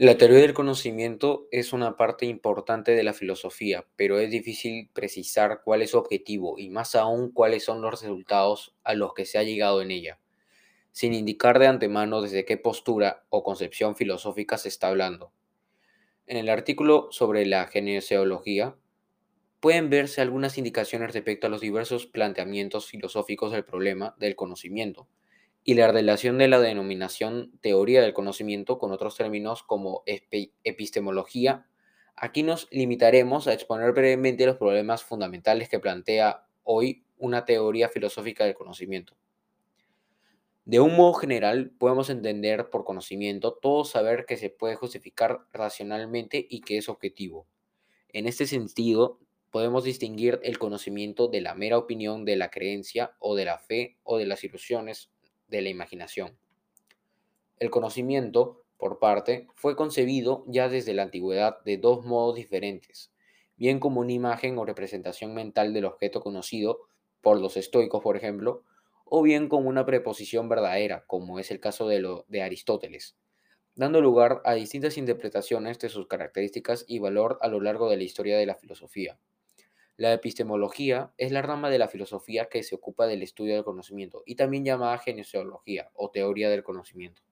La teoría del conocimiento es una parte importante de la filosofía, pero es difícil precisar cuál es su objetivo y más aún cuáles son los resultados a los que se ha llegado en ella, sin indicar de antemano desde qué postura o concepción filosófica se está hablando. En el artículo sobre la genesiología pueden verse algunas indicaciones respecto a los diversos planteamientos filosóficos del problema del conocimiento y la relación de la denominación teoría del conocimiento con otros términos como epistemología, aquí nos limitaremos a exponer brevemente los problemas fundamentales que plantea hoy una teoría filosófica del conocimiento. De un modo general, podemos entender por conocimiento todo saber que se puede justificar racionalmente y que es objetivo. En este sentido, podemos distinguir el conocimiento de la mera opinión de la creencia o de la fe o de las ilusiones de la imaginación. El conocimiento, por parte, fue concebido ya desde la antigüedad de dos modos diferentes, bien como una imagen o representación mental del objeto conocido, por los estoicos, por ejemplo, o bien como una preposición verdadera, como es el caso de Aristóteles, dando lugar a distintas interpretaciones de sus características y valor a lo largo de la historia de la filosofía. La epistemología es la rama de la filosofía que se ocupa del estudio del conocimiento y también llamada genesiología o teoría del conocimiento.